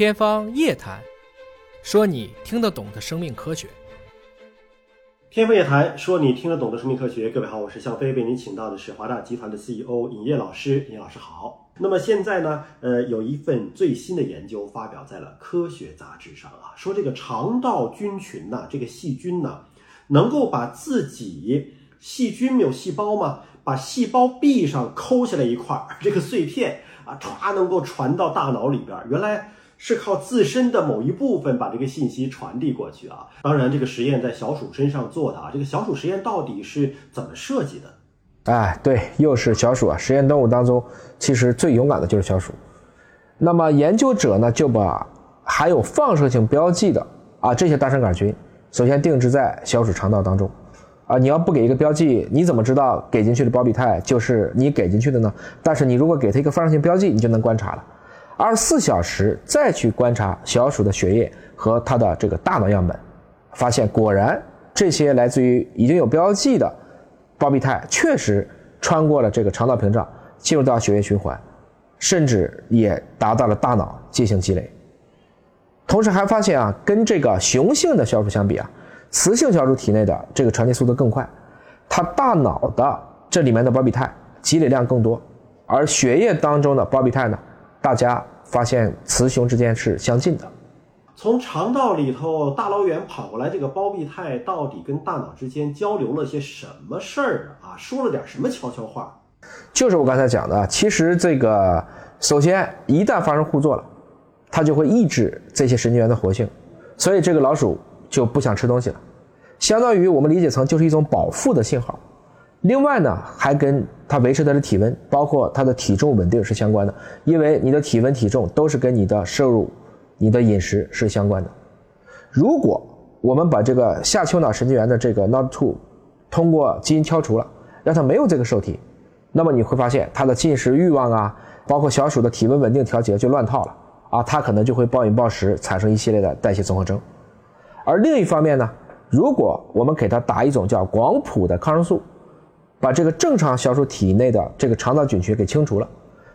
天方夜谭，说你听得懂的生命科学。天方夜谭，说你听得懂的生命科学。各位好，我是向飞，为您请到的是华大集团的 CEO 尹烨老师。尹老师好。那么现在呢，呃，有一份最新的研究发表在了科学杂志上啊，说这个肠道菌群呐，这个细菌呢，能够把自己细菌没有细胞吗？把细胞壁上抠下来一块儿这个碎片啊，歘能够传到大脑里边。原来是靠自身的某一部分把这个信息传递过去啊。当然，这个实验在小鼠身上做的啊。这个小鼠实验到底是怎么设计的？哎，对，又是小鼠啊！实验动物当中，其实最勇敢的就是小鼠。那么研究者呢，就把含有放射性标记的啊这些大肠杆菌，首先定制在小鼠肠道当中。啊，你要不给一个标记，你怎么知道给进去的胞比肽就是你给进去的呢？但是你如果给它一个放射性标记，你就能观察了。二十四小时再去观察小鼠的血液和它的这个大脑样本，发现果然这些来自于已经有标记的胞嘧肽确实穿过了这个肠道屏障，进入到血液循环，甚至也达到了大脑进行积累。同时还发现啊，跟这个雄性的小鼠相比啊。雌性小鼠体内的这个传递速度更快，它大脑的这里面的胞嘧肽积累量更多，而血液当中的胞嘧肽呢，大家发现雌雄之间是相近的。从肠道里头大老远跑过来，这个胞嘧肽到底跟大脑之间交流了些什么事儿啊？说了点什么悄悄话？就是我刚才讲的，其实这个首先一旦发生互作了，它就会抑制这些神经元的活性，所以这个老鼠。就不想吃东西了，相当于我们理解成就是一种饱腹的信号。另外呢，还跟它维持它的体温，包括它的体重稳定是相关的，因为你的体温、体重都是跟你的摄入、你的饮食是相关的。如果我们把这个下丘脑神经元的这个 NOD2 通过基因敲除了，让它没有这个受体，那么你会发现它的进食欲望啊，包括小鼠的体温稳定调节就乱套了啊，它可能就会暴饮暴食，产生一系列的代谢综合征。而另一方面呢，如果我们给它打一种叫广谱的抗生素，把这个正常小鼠体内的这个肠道菌群给清除了，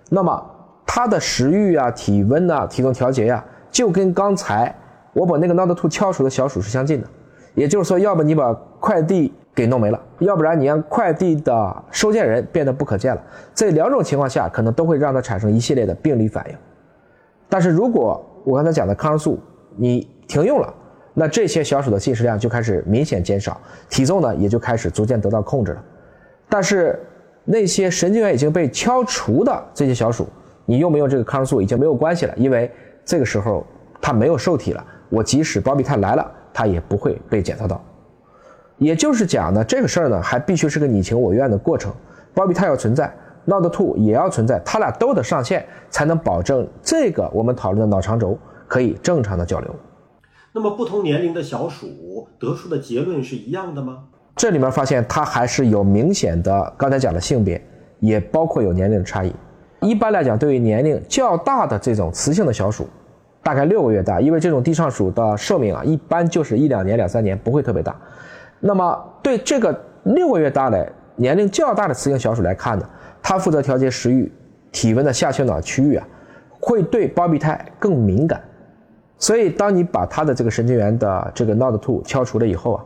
那么它的食欲啊、体温呐、体重调节呀，就跟刚才我把那个 NOD2 敲除的小鼠是相近的。也就是说，要么你把快递给弄没了，要不然你让快递的收件人变得不可见了。这两种情况下，可能都会让它产生一系列的病理反应。但是如果我刚才讲的抗生素你停用了，那这些小鼠的进食量就开始明显减少，体重呢也就开始逐渐得到控制了。但是那些神经元已经被敲除的这些小鼠，你用没用这个抗生素已经没有关系了，因为这个时候它没有受体了。我即使胞嘧肽来了，它也不会被检测到。也就是讲呢，这个事儿呢还必须是个你情我愿的过程，胞嘧肽要存在，NOD2 也要存在，它俩都得上线，才能保证这个我们讨论的脑肠轴可以正常的交流。那么不同年龄的小鼠得出的结论是一样的吗？这里面发现它还是有明显的，刚才讲的性别，也包括有年龄的差异。一般来讲，对于年龄较大的这种雌性的小鼠，大概六个月大，因为这种地上鼠的寿命啊，一般就是一两年、两三年，不会特别大。那么对这个六个月大的年龄较大的雌性小鼠来看呢，它负责调节食欲、体温的下丘脑区域啊，会对胞嘧肽更敏感。所以，当你把它的这个神经元的这个 NOD2 敲除了以后啊，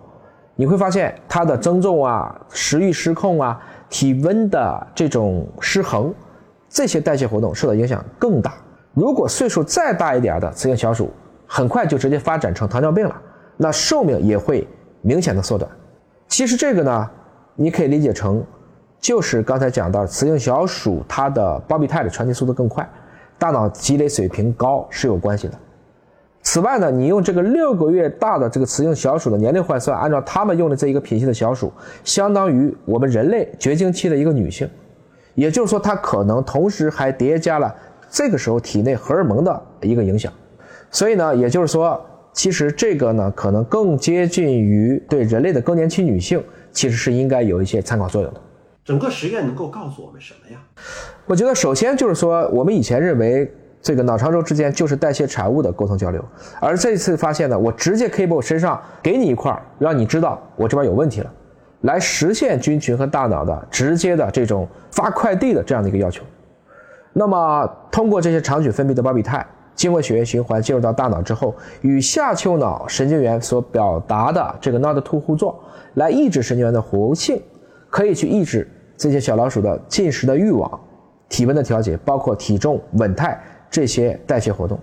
你会发现它的增重啊、食欲失控啊、体温的这种失衡，这些代谢活动受到影响更大。如果岁数再大一点的雌性小鼠，很快就直接发展成糖尿病了，那寿命也会明显的缩短。其实这个呢，你可以理解成，就是刚才讲到雌性小鼠它的胞嘧肽的传递速度更快，大脑积累水平高是有关系的。此外呢，你用这个六个月大的这个雌性小鼠的年龄换算，按照他们用的这一个品系的小鼠，相当于我们人类绝经期的一个女性，也就是说，它可能同时还叠加了这个时候体内荷尔蒙的一个影响。所以呢，也就是说，其实这个呢，可能更接近于对人类的更年期女性，其实是应该有一些参考作用的。整个实验能够告诉我们什么呀？我觉得首先就是说，我们以前认为。这个脑肠轴之间就是代谢产物的沟通交流，而这次发现呢，我直接可以把我身上给你一块，让你知道我这边有问题了，来实现菌群和大脑的直接的这种发快递的这样的一个要求。那么通过这些肠菌分泌的巴比肽，经过血液循环进入到大脑之后，与下丘脑神经元所表达的这个 NOD2 互作，来抑制神经元的活性，可以去抑制这些小老鼠的进食的欲望、体温的调节，包括体重稳态这些代谢活动。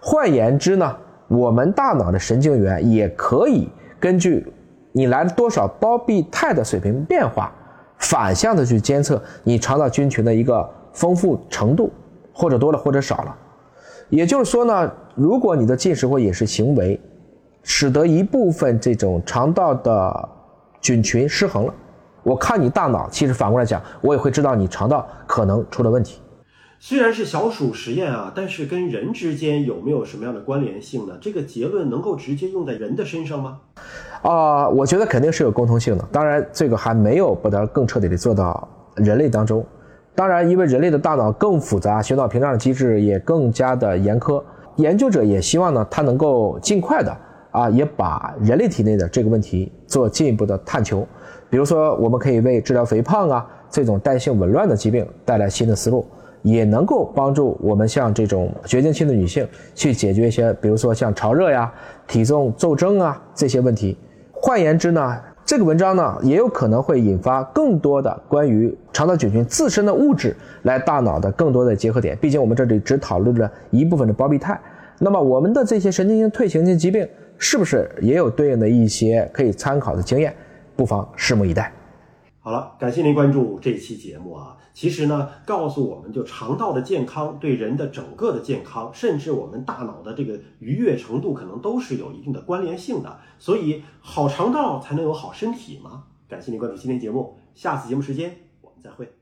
换言之呢，我们大脑的神经元也可以根据你来了多少胞壁肽的水平变化，反向的去监测你肠道菌群的一个丰富程度，或者多了或者少了。也就是说呢，如果你的进食或饮食行为，使得一部分这种肠道的菌群失衡了，我看你大脑，其实反过来讲，我也会知道你肠道可能出了问题。虽然是小鼠实验啊，但是跟人之间有没有什么样的关联性呢？这个结论能够直接用在人的身上吗？啊，我觉得肯定是有共通性的。当然，这个还没有把它更彻底的做到人类当中。当然，因为人类的大脑更复杂，血脑屏障的机制也更加的严苛。研究者也希望呢，它能够尽快的啊，也把人类体内的这个问题做进一步的探求。比如说，我们可以为治疗肥胖啊这种代谢紊乱的疾病带来新的思路。也能够帮助我们像这种绝经期的女性去解决一些，比如说像潮热呀、体重骤增啊这些问题。换言之呢，这个文章呢也有可能会引发更多的关于肠道菌群自身的物质来大脑的更多的结合点。毕竟我们这里只讨论了一部分的胞嘧肽，那么我们的这些神经性退行性疾病是不是也有对应的一些可以参考的经验？不妨拭目以待。好了，感谢您关注这期节目啊。其实呢，告诉我们就肠道的健康对人的整个的健康，甚至我们大脑的这个愉悦程度，可能都是有一定的关联性的。所以，好肠道才能有好身体嘛。感谢您关注今天节目，下次节目时间我们再会。